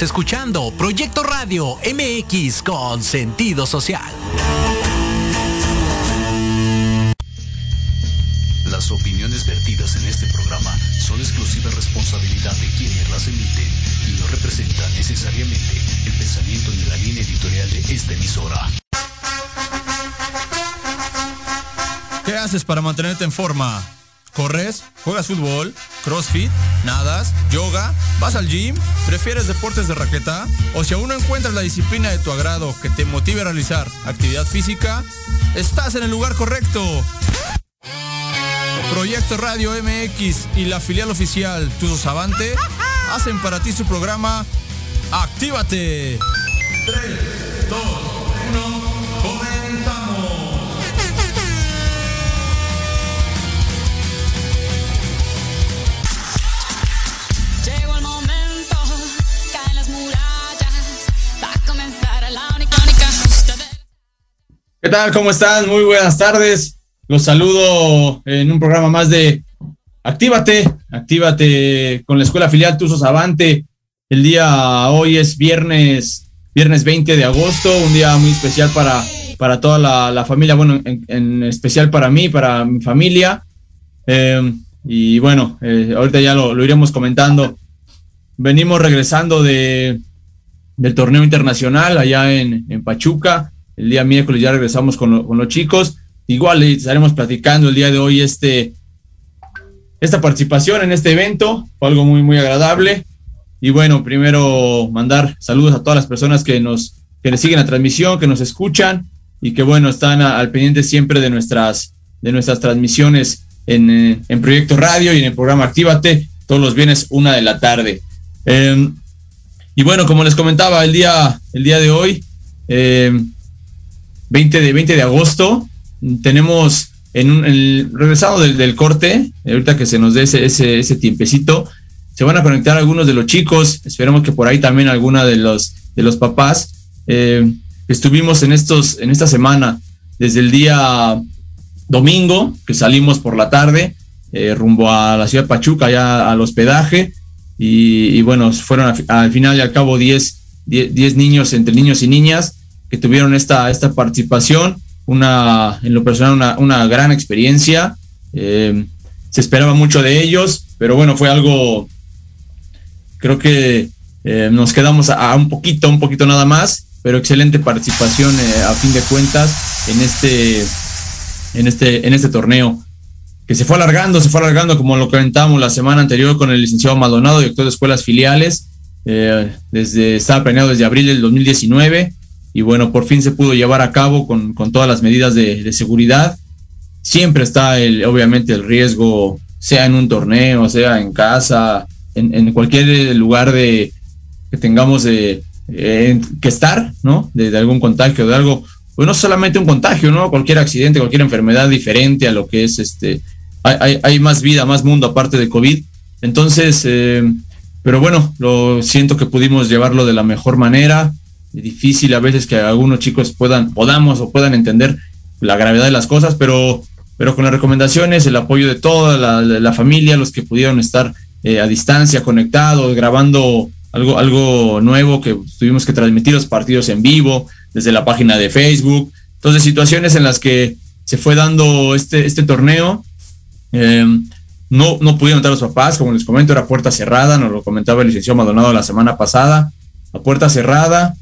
Estás escuchando Proyecto Radio MX con sentido social. Las opiniones vertidas en este programa son exclusiva responsabilidad de quienes las emiten y no representan necesariamente el pensamiento ni la línea editorial de esta emisora. ¿Qué haces para mantenerte en forma? ¿Corres? ¿Juegas fútbol? ¿Crossfit? ¿Nadas? ¿Yoga? ¿Vas al gym? ¿Prefieres deportes de raqueta? ¿O si aún no encuentras la disciplina de tu agrado que te motive a realizar actividad física? Estás en el lugar correcto. Proyecto Radio MX y la filial oficial Tudo Savante hacen para ti su programa Actívate. 3, 2, 1, ¿Qué tal? ¿Cómo están? Muy buenas tardes. Los saludo en un programa más de Actívate, Actívate con la Escuela Filial Tuzos Avante. El día hoy es viernes, viernes 20 de agosto, un día muy especial para, para toda la, familia, bueno, en, especial para mí, para mi familia. Eh, y bueno, eh, ahorita ya lo, lo iremos comentando. Venimos regresando de, del torneo internacional allá en, en Pachuca. El día miércoles ya regresamos con, lo- con los chicos. Igual estaremos platicando el día de hoy este, esta participación en este evento. Fue algo muy, muy agradable. Y bueno, primero mandar saludos a todas las personas que nos que siguen la transmisión, que nos escuchan y que bueno, están al pendiente siempre de nuestras, de nuestras transmisiones en, en Proyecto Radio y en el programa Actívate todos los viernes una de la tarde. Eh, y bueno, como les comentaba, el día, el día de hoy, eh, 20 de, 20 de agosto, tenemos en un, el, regresado del, corte, ahorita que se nos dé ese, ese, ese tiempecito, se van a conectar algunos de los chicos, esperemos que por ahí también alguna de los, de los papás. Eh, estuvimos en, estos, en esta semana, desde el día domingo, que salimos por la tarde, eh, rumbo a la ciudad de Pachuca, ya al hospedaje, y, bueno, fueron al final y al cabo 10 10 10 niños, entre niños y niñas, que tuvieron esta, esta participación, una, en lo personal, una, una gran experiencia. Eh, se esperaba mucho de ellos, pero bueno, fue algo, creo que eh, nos quedamos a, un poquito, un poquito nada más, pero excelente participación eh, a fin de cuentas en este, en este, en este torneo que se fue alargando, se fue alargando, como lo comentamos la semana anterior con el licenciado Maldonado, director de escuelas filiales, desde, estaba planeado desde abril del 2019, y bueno, por fin se pudo llevar a cabo con, con todas las medidas de, seguridad. Siempre está el, obviamente el riesgo, sea en un torneo, sea en casa, en, cualquier lugar de que tengamos de, eh, que estar, ¿no? De, algún contagio, de algo, pues no solamente un contagio, ¿no? Cualquier accidente, cualquier enfermedad diferente a lo que es este, hay, hay, más vida, más mundo aparte de COVID. Entonces, eh, pero bueno, lo siento que pudimos llevarlo de la mejor manera. Difícil a veces que algunos chicos puedan, podamos o puedan entender la gravedad de las cosas, pero, pero con las recomendaciones, el apoyo de toda la, familia, los que pudieron estar eh, a distancia, conectados, grabando algo, algo nuevo que tuvimos que transmitir los partidos en vivo desde la página de Facebook. Entonces, situaciones en las que se fue dando este, este torneo. Eh, no, no pudieron entrar los papás, como les comento, era puerta cerrada, nos lo comentaba el licenciado Maldonado la semana pasada, a puerta cerrada.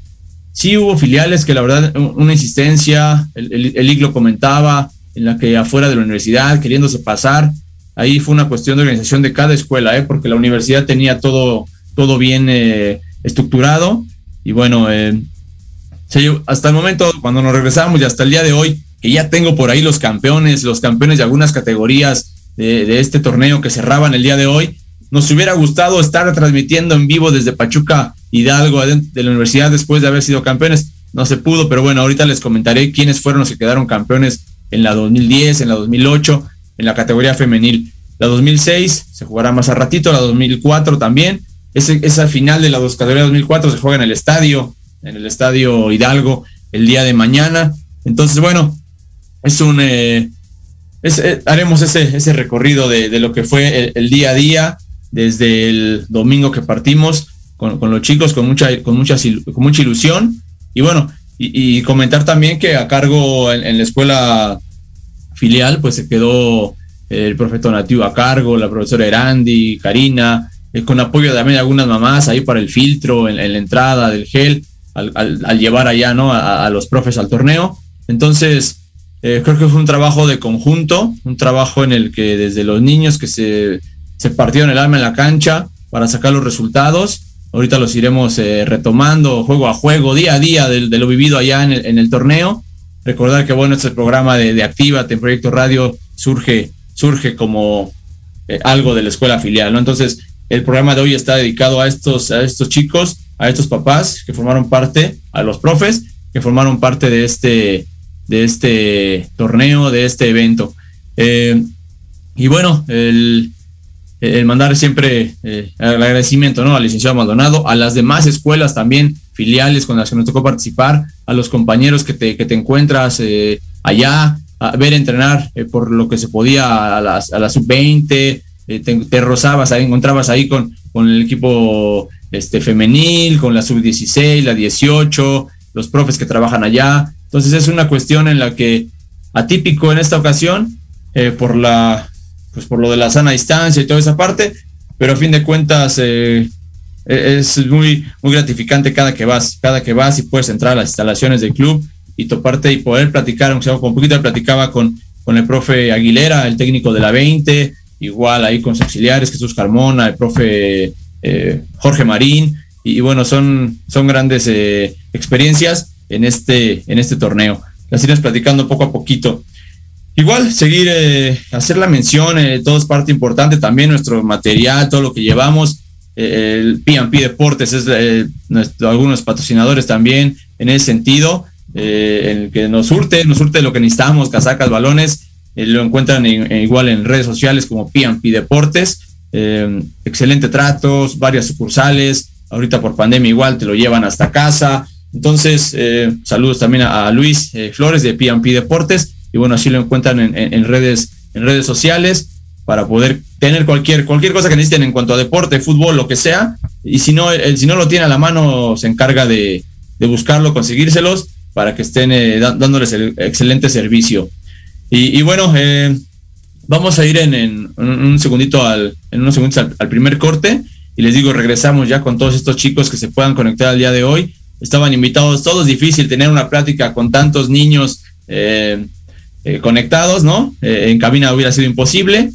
Sí hubo filiales que la verdad, un- una insistencia, el, el, comentaba, en la que afuera de la universidad, queriéndose pasar, ahí fue una cuestión de organización de cada escuela, ¿eh? porque la universidad tenía todo, todo bien eh, estructurado, y bueno, eh, hasta el momento, cuando nos regresamos y hasta el día de hoy, que ya tengo por ahí los campeones, los campeones de algunas categorías de este torneo que cerraban el día de hoy, nos hubiera gustado estar transmitiendo en vivo desde Pachuca Hidalgo de la universidad después de haber sido campeones. No se pudo, pero bueno, ahorita les comentaré quiénes fueron los que quedaron campeones en la 2010, en la 2008, en la categoría femenil. La 2006 se jugará más a ratito, la 2004 también. Ese, esa final de la dos categoría 2004 se juega en el estadio, en el estadio Hidalgo, el día de mañana. Entonces, bueno, es un eh, eh, haremos ese, ese recorrido de, lo que fue el, día a día desde el domingo que partimos con, los chicos con mucha, con, mucha, con mucha ilusión. Y bueno, y, comentar también que a cargo en, la escuela filial, pues se quedó el profesor nativo a cargo, la profesora Erandi, Karina, eh, con apoyo también de algunas mamás ahí para el filtro en, la entrada del gel, al, llevar allá ¿no? A, los profes al torneo. Entonces, eh, creo que fue un trabajo de conjunto, un trabajo en el que desde los niños que se, se partieron el alma en la cancha para sacar los resultados, ahorita los iremos eh, retomando juego a juego, día a día de, lo vivido allá en el, torneo. Recordar que bueno, este programa de, de en Proyecto Radio surge, surge como algo de la escuela filial, ¿no? Entonces, el programa de hoy está dedicado a estos, a estos chicos, a estos papás que formaron parte, a los profes que formaron parte de este, de este torneo, de este evento. Eh, y bueno, el, mandar siempre eh, el agradecimiento ¿no? al licenciado Maldonado, a las demás escuelas también, filiales con las que nos tocó participar, a los compañeros que te, que te encuentras eh, allá, ver entrenar por lo que se podía a las, a las sub-20, eh, te, rozabas ahí, encontrabas ahí con, con el equipo este, femenil, con la sub-16, la 18, los profes que trabajan allá. Entonces es una cuestión en la que atípico en esta ocasión, eh, por la pues por lo de la sana distancia y toda esa parte, pero a fin de cuentas eh, e, es muy, muy gratificante cada que vas, cada que vas y puedes entrar a las instalaciones del club y toparte y poder platicar, aunque sea con poquito, platicaba con, con el profe Aguilera, el técnico de la 20, igual ahí con sus auxiliares, Jesús Carmona, el profe eh, Jorge Marín, y, bueno, son, son grandes eh, experiencias en este, en este torneo. Las iremos platicando poco a poquito. Igual, seguir, eh, hacer la mención, todo es parte importante, también nuestro material, todo lo que llevamos, el P&P Deportes es algunos patrocinadores también en ese sentido, en el que nos surte, nos surte lo que necesitamos, casacas, balones, eh, lo encuentran igual en redes sociales como P&P Deportes. Eh, excelente tratos, varias sucursales. Ahorita por pandemia igual te lo llevan hasta casa. Entonces, eh, saludos también a, Luis Flores de P&P Deportes. Y bueno, así lo encuentran en, redes, en redes sociales para poder tener cualquier, cualquier cosa que necesiten en cuanto a deporte, fútbol, lo que sea. Y si no, el, si no lo tiene a la mano, se encarga de, buscarlo, conseguírselos para que estén dándoles el excelente servicio. Y, bueno, eh, vamos a ir en, un segundito al, en unos segundos al, primer corte y les digo, regresamos ya con todos estos chicos que se puedan conectar al día de hoy. Estaban invitados, todos difícil tener una plática con tantos niños eh, eh, conectados, ¿no? en cabina hubiera sido imposible,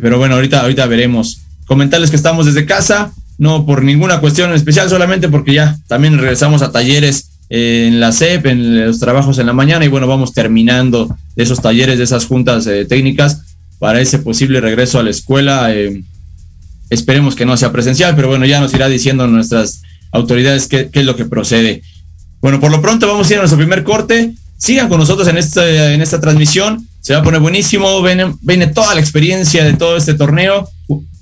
pero bueno, ahorita, ahorita veremos. Comentarles que estamos desde casa, no por ninguna cuestión especial, solamente porque ya también regresamos a talleres en la CEP, en los trabajos en la mañana y bueno, vamos terminando esos talleres, de esas juntas eh, técnicas para ese posible regreso a la escuela. Eh, esperemos que no sea presencial, pero bueno, ya nos irá diciendo nuestras autoridades qué, es lo que procede. Bueno, por lo pronto vamos a ir a nuestro primer corte. Sigan con nosotros en, este, en esta transmisión. Se va a poner buenísimo. Viene, viene toda la experiencia de todo este torneo.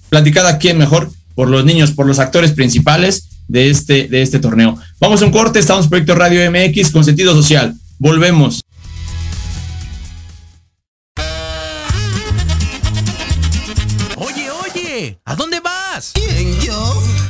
Platicada quién mejor por los niños, por los actores principales de este, de este torneo. Vamos a un corte, estamos en Proyecto Radio MX con sentido social. Volvemos. Oye, oye, ¿a dónde vas? ¿Quién, yo?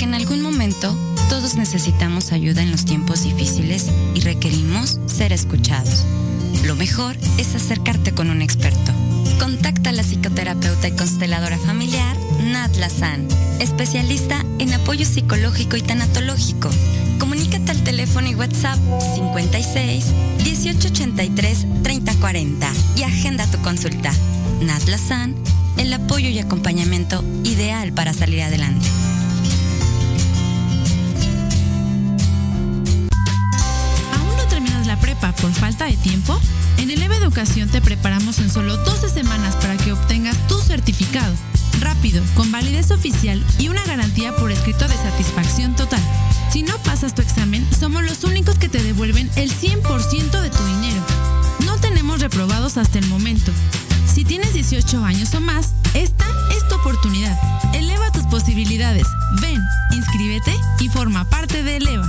Porque en algún momento todos necesitamos ayuda en los tiempos difíciles y requerimos ser escuchados. Lo mejor es acercarte con un experto. Contacta a la psicoterapeuta y consteladora familiar Nat Lazan, especialista en apoyo psicológico y tanatológico. Comunícate al teléfono y WhatsApp 56 1883 3040 y agenda tu consulta. Nat Lazan, el apoyo y acompañamiento ideal para salir adelante. Por falta de tiempo? En Eleva Educación te preparamos en solo 12 semanas para que obtengas tu certificado. Rápido, con validez oficial y una garantía por escrito de satisfacción total. Si no pasas tu examen, somos los únicos que te devuelven el 100% de tu dinero. No tenemos reprobados hasta el momento Si tienes 18 años o más, esta es tu oportunidad. Eleva tus posibilidades. Ven, inscríbete y forma parte de Eleva.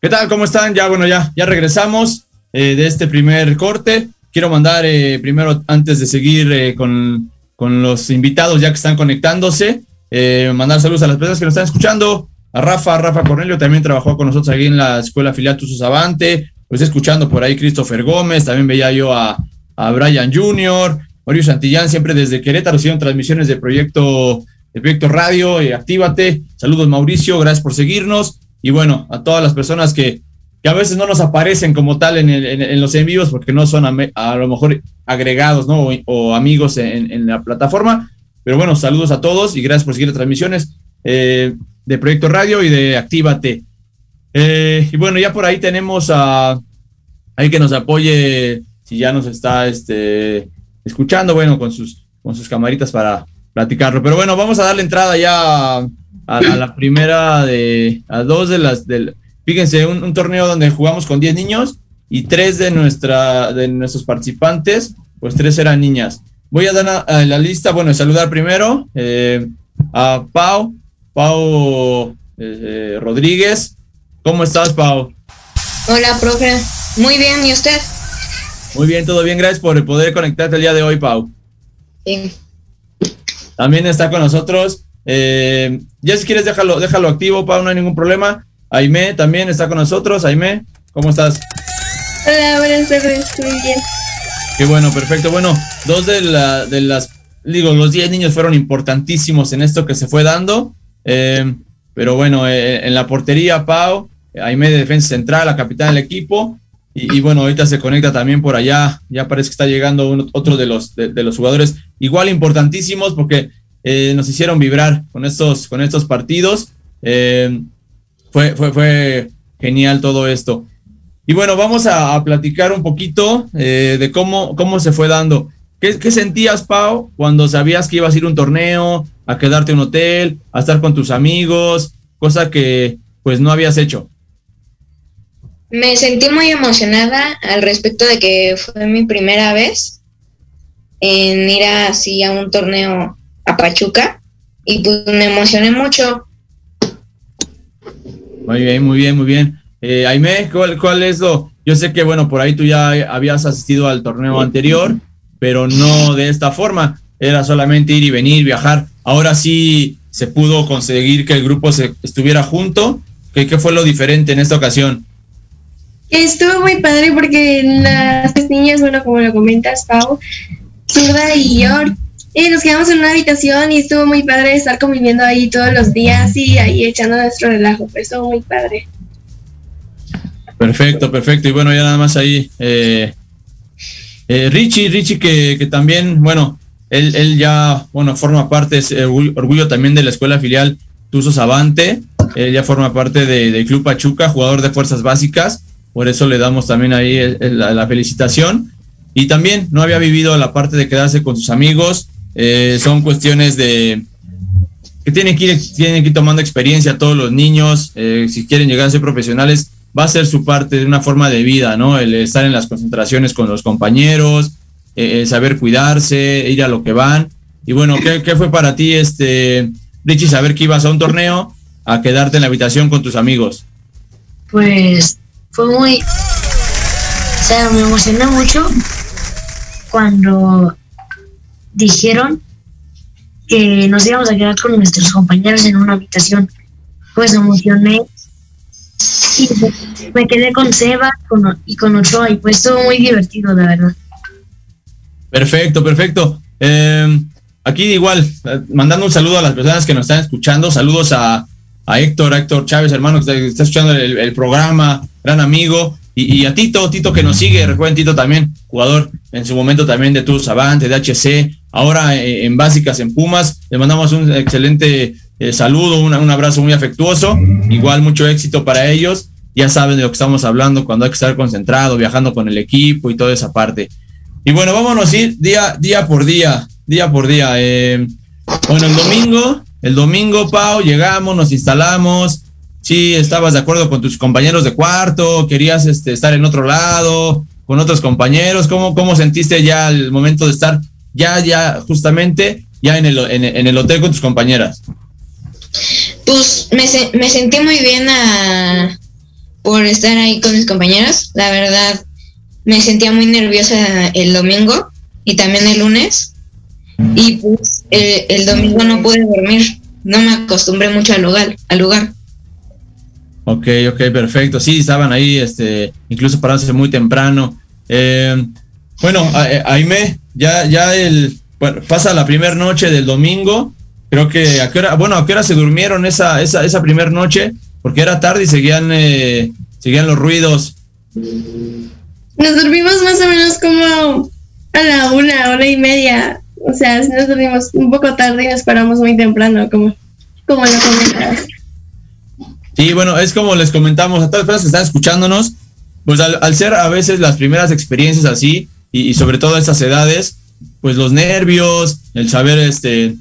¿Qué tal? ¿Cómo están? Ya, bueno, ya, ya regresamos eh, de este primer corte. Quiero mandar eh, primero, antes de seguir eh, con, con los invitados ya que están conectándose, eh, mandar saludos a las personas que nos están escuchando. A Rafa, Rafa Cornelio también trabajó con nosotros aquí en la escuela filial Tusus Avante. Pues escuchando por ahí Christopher Gómez, también veía yo a, a Brian Jr., Mario Santillán, siempre desde Querétaro, hicieron transmisiones de proyecto, de proyecto radio, actívate. Saludos Mauricio, gracias por seguirnos. Y bueno, a todas las personas que, que a veces no nos aparecen como tal en, el- en- los envíos porque no son a, lo mejor agregados ¿no? o, amigos en, en la plataforma. Pero bueno, saludos a todos y gracias por seguir las transmisiones eh, de Proyecto Radio y de Actívate. Eh, y bueno, ya por ahí tenemos a alguien que nos apoye, si ya nos está este, escuchando, bueno, con sus, con sus camaritas para platicarlo. Pero bueno, vamos a darle entrada ya a, a la primera de, a dos de las, del, fíjense, un, un torneo donde jugamos con 10 niños y tres de, nuestra, de nuestros participantes, pues tres eran niñas. Voy a dar a, a la lista, bueno, saludar primero eh, a Pau, Pau eh, Rodríguez. ¿Cómo estás, Pau? Hola, profe. Muy bien, ¿y usted? Muy bien, todo bien, gracias por poder conectarte el día de hoy, Pau. Sí. También está con nosotros. Eh, ya si quieres, déjalo, déjalo activo, Pau, no hay ningún problema. Aime también está con nosotros. Aime, ¿cómo estás? Hola, buenas tardes. Muy bien. Qué bueno, perfecto. Bueno, dos de, la, de las, digo, los 10 niños fueron importantísimos en esto que se fue dando. Eh, pero bueno, eh, en la portería, Pau, Aime de defensa central, la capitana del equipo. Y, y bueno, ahorita se conecta también por allá. Ya parece que está llegando uno- otro de los, de, de los jugadores igual importantísimos porque eh, nos hicieron vibrar con estos, con estos partidos. Eh, fue, fue, fue genial todo esto. Y bueno, vamos a, a platicar un poquito eh, de cómo, cómo se fue dando. ¿Qué, qué sentías, Pau, cuando sabías que ibas a ir a un torneo, a quedarte en un hotel, a estar con tus amigos, cosa que pues no habías hecho? Me sentí muy emocionada al respecto de que fue mi primera vez en ir así a un torneo a Pachuca y pues me emocioné mucho. Muy bien, muy bien, muy bien. Eh, ¿cuál, ¿cuál es lo? Yo sé que, bueno, por ahí tú ya habías asistido al torneo anterior, pero no de esta forma. Era solamente ir y venir, viajar. Ahora sí se pudo conseguir que el grupo se estuviera junto. ¿Qué, qué fue lo diferente en esta ocasión? Estuvo muy padre porque las niñas, bueno, como lo comentas, Pau, Zurda y yo, eh, nos quedamos en una habitación y estuvo muy padre estar conviviendo ahí todos los días y ahí echando nuestro relajo, pero estuvo muy padre. Perfecto, perfecto. Y bueno, ya nada más ahí. eh, eh, Richie, Richie que, que también, bueno, él, él ya, bueno, forma parte, es orgullo, orgullo también de la escuela filial Tuzos Avante. Él ya forma parte de- del Club Pachuca, jugador de fuerzas básicas. Por eso le damos también ahí el- el- la, la felicitación. Y también no había vivido la parte de quedarse con sus amigos. Eh, son cuestiones de, que tienen que ir, tienen que ir tomando experiencia todos los niños, eh, si quieren llegar a ser profesionales, va a ser su parte de una forma de vida, ¿no? El estar en las concentraciones con los compañeros, eh, saber cuidarse, ir a lo que van. Y bueno, ¿qué, qué fue para ti, este, Richie, saber que ibas a un torneo a quedarte en la habitación con tus amigos? Pues fue muy... O sea, me emocioné mucho cuando dijeron que nos íbamos a quedar con nuestros compañeros en una habitación. Pues me emocioné y me quedé con Seba y con Ochoa y pues estuvo muy divertido, la verdad. Perfecto, perfecto. Eh, aquí igual, eh, mandando un saludo a las personas que nos están escuchando. Saludos a, a Héctor, a Héctor Chávez, hermano, que está, escuchando el, programa, gran amigo. Y, a Tito, Tito que nos sigue, recuerden Tito también, jugador en su momento también de Tours Avante, de HC, ahora eh, en Básicas en Pumas. Le mandamos un excelente eh, saludo, un abrazo muy afectuoso. Igual mucho éxito para ellos. Ya saben de lo que estamos hablando cuando hay que estar concentrado, viajando con el equipo y toda esa parte. Y bueno, vámonos a ir día, día por día, día por día. Eh, bueno, el domingo, el domingo, Pau, llegamos, nos instalamos. Sí, estabas de acuerdo con tus compañeros de cuarto, querías este, estar en otro lado, con otros compañeros. ¿Cómo, cómo sentiste ya el momento de estar ya, ya, justamente, ya en el, en, el hotel con tus compañeras? Pues me, me sentí muy bien a- por estar ahí con mis compañeros. La verdad, me sentía muy nerviosa el domingo y también el lunes. Y pues eh, el domingo no pude dormir. No me acostumbré mucho al lugar. Al lugar. Ok, ok, perfecto. Sí, estaban ahí, este, incluso parándose muy temprano. Eh, bueno, a- eh, Aime, ya, ya el, bueno, pasa la primera noche del domingo. Creo que a qué hora, bueno, a qué hora se durmieron esa, esa, esa primera noche, porque era tarde y seguían, eh, seguían los ruidos. Nos dormimos más o menos como a la una, hora y media. O sea, nos dormimos un poco tarde y nos paramos muy temprano, como, como lo comentabas. Sí, bueno, es como les comentamos a todas las personas que están escuchándonos, pues al, al ser a veces las primeras experiencias así, y, y sobre todo a estas edades, pues los nervios, el saber, este,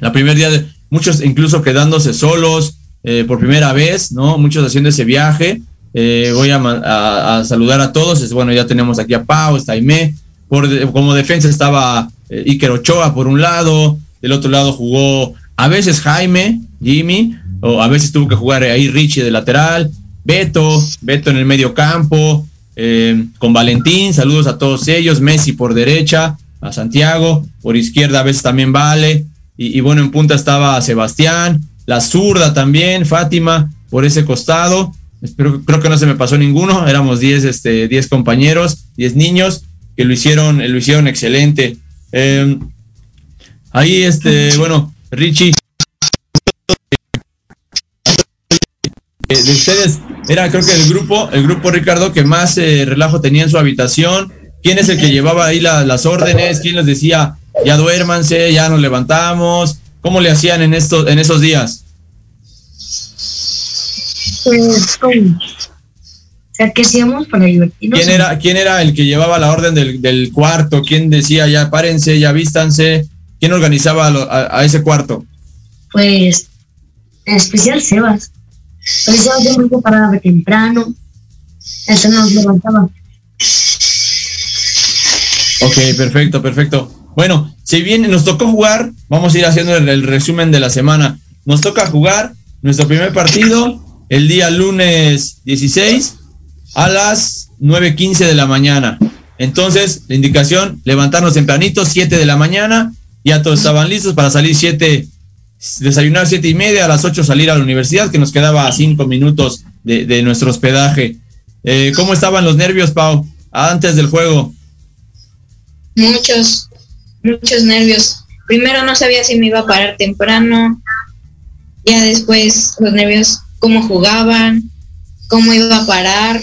la primer día de muchos incluso quedándose solos eh, por primera vez, ¿no? Muchos haciendo ese viaje. Eh, voy a, a- a saludar a todos. Es, bueno, ya tenemos aquí a Pau, está Aimé. Por, como defensa estaba eh, Iker Ochoa por un lado, del otro lado jugó a veces Jaime, Jimmy, o a veces tuvo que jugar ahí Richie de lateral, Beto, Beto en el medio campo, eh, con Valentín, saludos a todos ellos, Messi por derecha, a Santiago, por izquierda a veces también Vale, y, bueno, en punta estaba Sebastián, la zurda también, Fátima, por ese costado, creo que no se me pasó ninguno, éramos 10 este, 10 compañeros, 10 niños, que lo hicieron, lo hicieron excelente. Eh, ahí, este, bueno, Richie, eh, de ustedes era creo que el grupo, el grupo Ricardo que más eh, relajo tenía en su habitación. ¿Quién es el que llevaba ahí la- las órdenes? ¿Quién les decía, ya duérmanse, ya nos levantamos? ¿Cómo le hacían en estos, en esos días? Sea, ¿qué hacíamos para divertirnos? ¿Quién era, quién era el que llevaba la orden del, del cuarto? ¿Quién decía, ya párense, ya vístanse? ¿Quién organizaba a, a ese cuarto? Pues, en especial Sebas. Pero Sebas siempre se paraba temprano. Eso nos levantaba. Ok, perfecto, perfecto. Bueno, si bien nos tocó jugar, vamos a ir haciendo el, el resumen de la semana. Nos toca jugar nuestro primer partido el día lunes 16 a las 9.15 de la mañana. Entonces, la indicación, levantarnos tempranito, 7 de la mañana, ya todos estaban listos para salir 7, desayunar 7 y media, a las 8 salir a la universidad, que nos quedaba a 5 minutos de, de nuestro hospedaje. Eh, ¿Cómo estaban los nervios, Pau, antes del juego? Muchos, muchos nervios. Primero no sabía si me iba a parar temprano. Ya después los nervios, cómo jugaban, cómo iba a parar.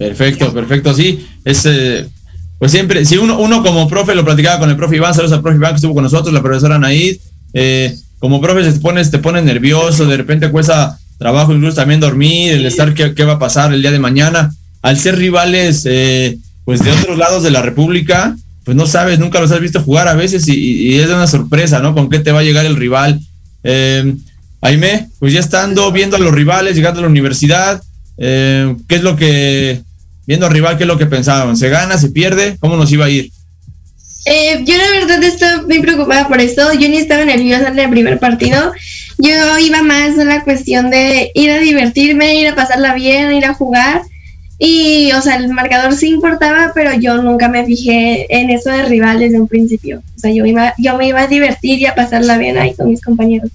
Perfecto, perfecto, sí. Es, eh, pues siempre, si uno, uno como profe lo platicaba con el profe Iván, saludos al profe Iván que estuvo con nosotros, la profesora Naid, eh, como profe se te pones, te pones nervioso, de repente cuesta trabajo incluso también dormir, el estar qué, qué va a pasar el día de mañana. Al ser rivales, eh, pues de otros lados de la República, pues no sabes, nunca los has visto jugar a veces y, y es una sorpresa, ¿no? Con qué te va a llegar el rival. Eh, Aime, pues ya estando viendo a los rivales, llegando a la universidad, eh, ¿qué es lo que, viendo al rival, qué es lo que pensaban? ¿Se gana, se pierde? ¿Cómo nos iba a ir? Eh, yo la verdad estaba muy preocupada por eso. Yo ni estaba nerviosa en el primer partido. Yo iba más a la cuestión de ir a divertirme, ir a pasarla bien, ir a jugar. Y, o sea, el marcador sí importaba, pero yo nunca me fijé en eso de rival desde un principio. O sea, yo, iba, yo me iba a divertir y a pasarla bien ahí con mis compañeros.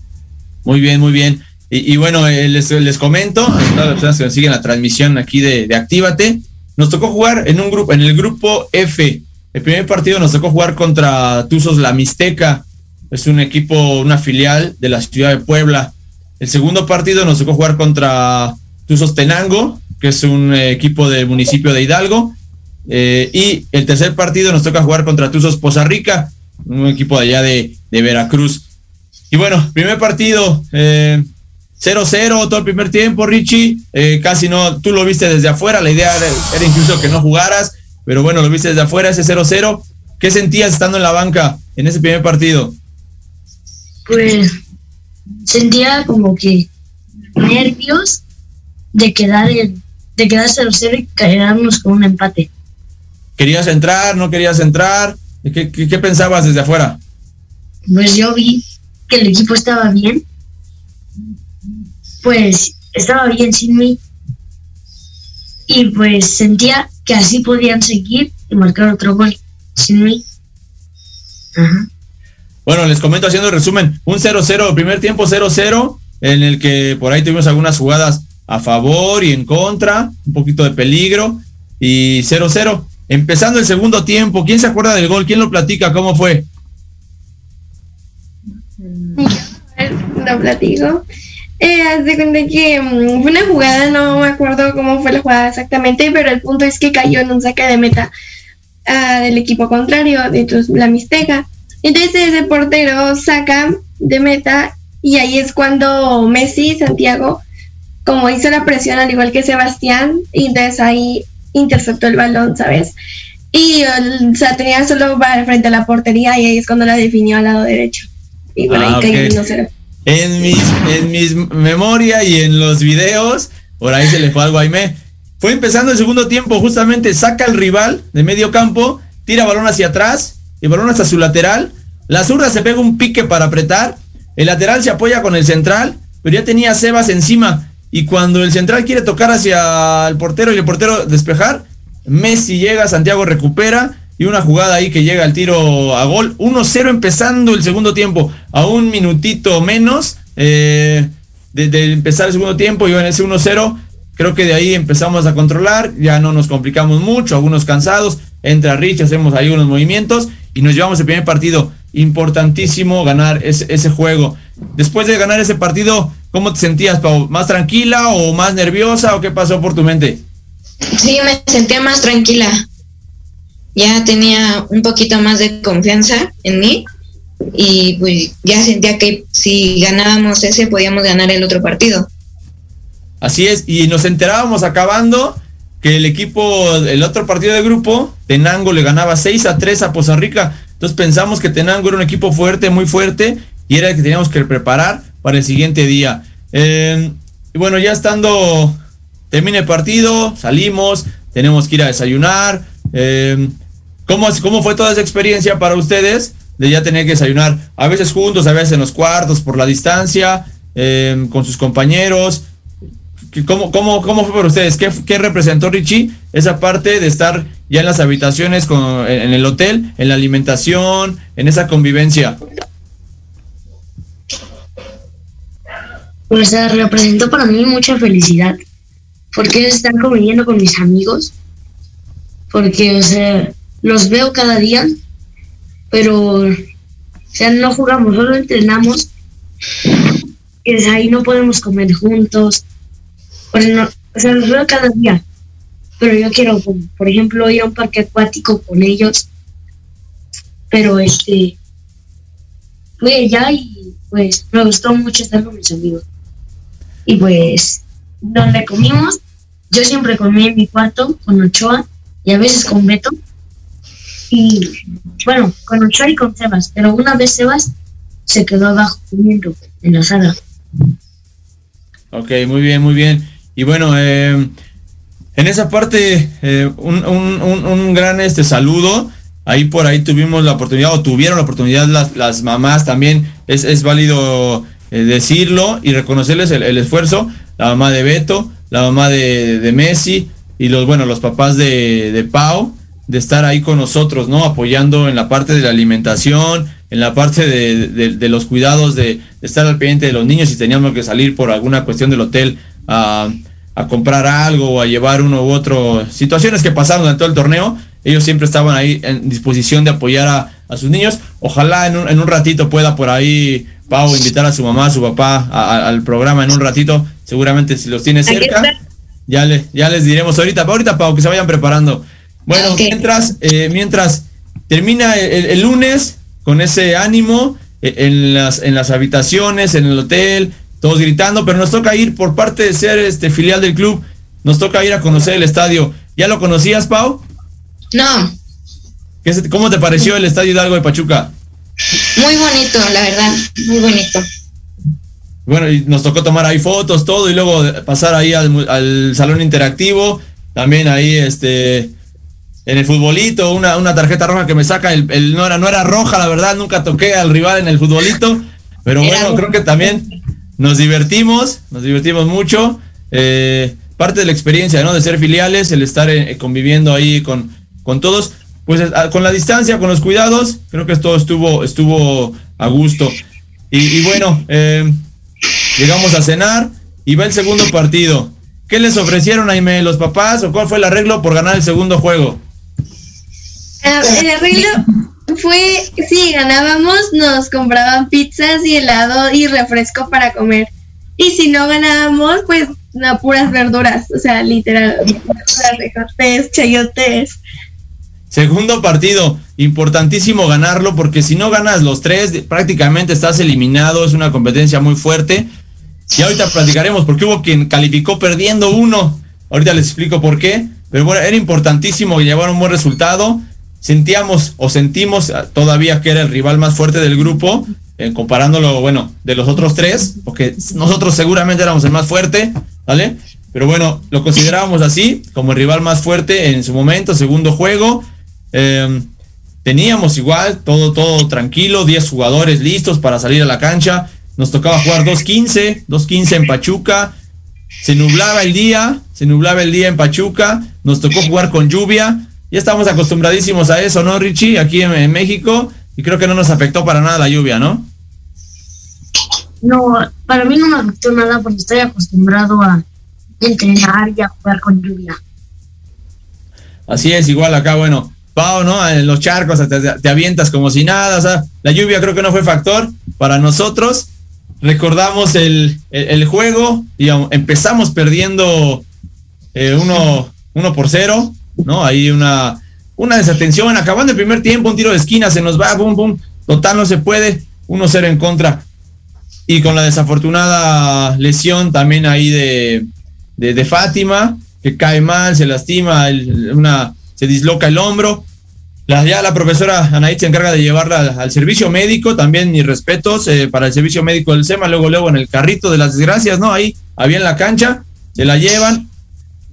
Muy bien, muy bien. Y, y bueno, eh, les, les comento, a todas las personas que nos siguen la transmisión aquí de, de Actívate, nos tocó jugar en un grupo, en el grupo F. El primer partido nos tocó jugar contra Tuzos La Mixteca. Es un equipo, una filial de la ciudad de Puebla. El segundo partido nos tocó jugar contra Tuzos Tenango, que es un eh, equipo del municipio de Hidalgo. Eh, y el tercer partido nos toca jugar contra Tuzos Poza Rica, un equipo de allá de, Veracruz. Y bueno, primer partido, eh, 0-0 todo el primer tiempo, Richie. Eh, casi no, tú lo viste desde afuera, la idea era, era incluso que no jugaras, pero bueno, lo viste desde afuera, ese 0-0. ¿Qué sentías estando en la banca en ese primer partido? Pues sentía como que nervios de quedar en, de quedar 0-0 y quedarnos con un empate. ¿Querías entrar? ¿No querías entrar? ¿Qué, qué, qué pensabas desde afuera? Pues yo vi que el equipo estaba bien. Pues estaba bien sin mí. Y pues sentía que así podían seguir y marcar otro gol sin mí. Ajá. Bueno, les comento haciendo el resumen. Un 0-0, primer tiempo 0-0, en el que por ahí tuvimos algunas jugadas a favor y en contra, un poquito de peligro, y 0-0. Empezando el segundo tiempo, ¿quién se acuerda del gol? ¿Quién lo platica? ¿Cómo fue? Lo platico. Eh, haz de cuenta que mm, fue una jugada, no me acuerdo cómo fue la jugada exactamente, pero el punto es que cayó en un saque de meta ah, del equipo contrario, de tus- la Mixteca. Entonces ese portero saca de meta y ahí es cuando Messi, Santiago, como hizo la presión al igual que Sebastián, y entonces ahí interceptó el balón, ¿sabes? Y o sea, tenía solo para frente a la portería y ahí es cuando la definió al lado derecho. Y por Ah, ahí cayó ok. el 1-0. En mis, en mis memoria y en los videos, por ahí se le fue algo a Aimé. Fue empezando el segundo tiempo, justamente saca al rival de medio campo, tira balón hacia atrás, el balón hasta su lateral. La zurda se pega un pique para apretar, el lateral se apoya con el central, pero ya tenía Sebas encima. Y cuando el central quiere tocar hacia el portero y el portero despejar, Messi llega, Santiago recupera y una jugada ahí que llega al tiro a gol. 1-0 empezando el segundo tiempo, a un minutito menos eh, de, empezar el segundo tiempo. Y en ese 1-0, creo que de ahí empezamos a controlar, ya no nos complicamos mucho, algunos cansados. Entra Rich, hacemos ahí unos movimientos y nos llevamos el primer partido. Importantísimo ganar ese, ese juego. Después de ganar ese partido, ¿cómo te sentías, Pau? ¿Más tranquila o más nerviosa o qué pasó por tu mente? Sí, me sentía más tranquila. Ya tenía un poquito más de confianza en mí y pues ya sentía que si ganábamos ese podíamos ganar el otro partido. Así es, y nos enterábamos acabando que el equipo, el otro partido de grupo, Tenango le ganaba 6 a 3 a Poza Rica. Entonces pensamos que Tenango era un equipo fuerte, muy fuerte, y era el que teníamos que preparar para el siguiente día. Y bueno, ya estando, termina el partido, salimos, tenemos que ir a desayunar. Eh, ¿cómo, ¿Cómo fue toda esa experiencia para ustedes? De ya tener que desayunar, a veces juntos, a veces en los cuartos, por la distancia, eh, con sus compañeros. ¿Qué- ¿Cómo, cómo, ¿Cómo fue para ustedes? ¿Qué, ¿Qué representó Richie esa parte de estar ya en las habitaciones, en, el hotel, en la alimentación, en esa convivencia? Pues eh, representó para mí mucha felicidad. Porque es estar conviviendo con mis amigos. Porque, o sea, los veo cada día. Pero, o sea, no jugamos, solo entrenamos. Y ahí no podemos comer juntos. O sea, los veo cada día. Pero yo quiero, por ejemplo, ir a un parque acuático con ellos. Pero, este, fui allá y pues me gustó mucho estar con mis amigos. Y pues, donde comimos, yo siempre comí en mi cuarto con Ochoa y a veces con Beto. Y bueno, con Ochoa y con Sebas, pero una vez Sebas se quedó abajo comiendo en la sala. Ok, muy bien, muy bien. Y bueno, eh, en esa parte, eh, un, un- un- un gran este saludo Ahí por ahí tuvimos la oportunidad o tuvieron la oportunidad las, las mamás también. Es, es válido eh, decirlo y reconocerles el, el esfuerzo. La mamá de Beto, la mamá de, de Messi y los, bueno, los papás de, de Pau de estar ahí con nosotros, ¿no? Apoyando en la parte de la alimentación, en la parte de, de- de los cuidados, de, de estar al pendiente de los niños si teníamos que salir por alguna cuestión del hotel a, a comprar algo o a llevar uno u otro, situaciones que pasaron durante todo el torneo, ellos siempre estaban ahí en disposición de apoyar a, a sus niños. Ojalá en un, en un ratito pueda por ahí Pau invitar a su mamá, a su papá a- al programa en un ratito, seguramente si los tiene cerca. Ya, le, ya les diremos ahorita, ahorita Pau, que se vayan preparando. Bueno, mientras, eh, mientras termina el, el lunes con ese ánimo eh, en las, en las habitaciones, en el hotel, todos gritando, pero nos toca ir por parte de ser este filial del club, nos toca ir a conocer el estadio. ¿Ya lo conocías, Pau? No, ¿Qué se- ¿Cómo te pareció el estadio Hidalgo de Pachuca? muy bonito, la verdad, muy bonito. Bueno, y nos tocó tomar ahí fotos, todo, y luego pasar ahí al, al salón interactivo, también ahí este en el futbolito, una, una tarjeta roja que me saca, el, el- no, era, no era roja, la verdad, nunca toqué al rival en el futbolito, pero bueno, creo que también nos divertimos, nos divertimos mucho. eh, parte de la experiencia, ¿no? De ser filiales, el estar eh, conviviendo ahí con, con todos, pues a- con la distancia, con los cuidados, creo que todo estuvo, estuvo a gusto. Y, y bueno, eh, llegamos a cenar y va el segundo partido. ¿Qué les ofrecieron, Aime, los papás o cuál fue el arreglo por ganar el segundo juego? El arreglo fue, si ganábamos, nos compraban pizzas y helado y refresco para comer. Y si no ganábamos, pues no, puras verduras, o sea, literal, verduras, recortes, chayotes. Segundo partido, importantísimo ganarlo porque si no ganas los tres, prácticamente estás eliminado, es una competencia muy fuerte. Y ahorita platicaremos porque hubo quien calificó perdiendo uno. Ahorita les explico por qué. Pero bueno, era importantísimo llevar un buen resultado. Sentíamos o sentimos todavía que era el rival más fuerte del grupo, eh, comparándolo, bueno, de los otros tres, porque nosotros seguramente éramos el más fuerte, ¿vale? Pero bueno, lo considerábamos así, como el rival más fuerte en su momento, segundo juego. Eh, teníamos igual, todo, todo tranquilo, 10 jugadores listos para salir a la cancha. Nos tocaba jugar 2.15, 2.15 en Pachuca. Se nublaba el día, se nublaba el día en Pachuca. Nos tocó jugar con lluvia. Ya estamos acostumbradísimos a eso, ¿no, Richie? Aquí en, en México. Y creo que no nos afectó para nada la lluvia, ¿no? No, para mí no me afectó nada porque estoy acostumbrado a entrenar y a jugar con lluvia. Así es, igual acá, bueno, Pau, ¿no? En los charcos te, te avientas como si nada, o sea, la lluvia creo que no fue factor para nosotros. Recordamos el, el, el juego y empezamos perdiendo eh, uno, uno por cero, ¿no? Ahí una, una desatención, acabando el primer tiempo, un tiro de esquina, se nos va, boom, boom, total no se puede, 1-0 en contra. Y con la desafortunada lesión también ahí de, de, Fátima, que cae mal, se lastima, una, se disloca el hombro. La, ya la profesora Anaí se encarga de llevarla al, al servicio médico, también mis respetos eh, para el servicio médico del SEMA, luego luego en el carrito de las desgracias, ¿no? Ahí, había en la cancha, se la llevan,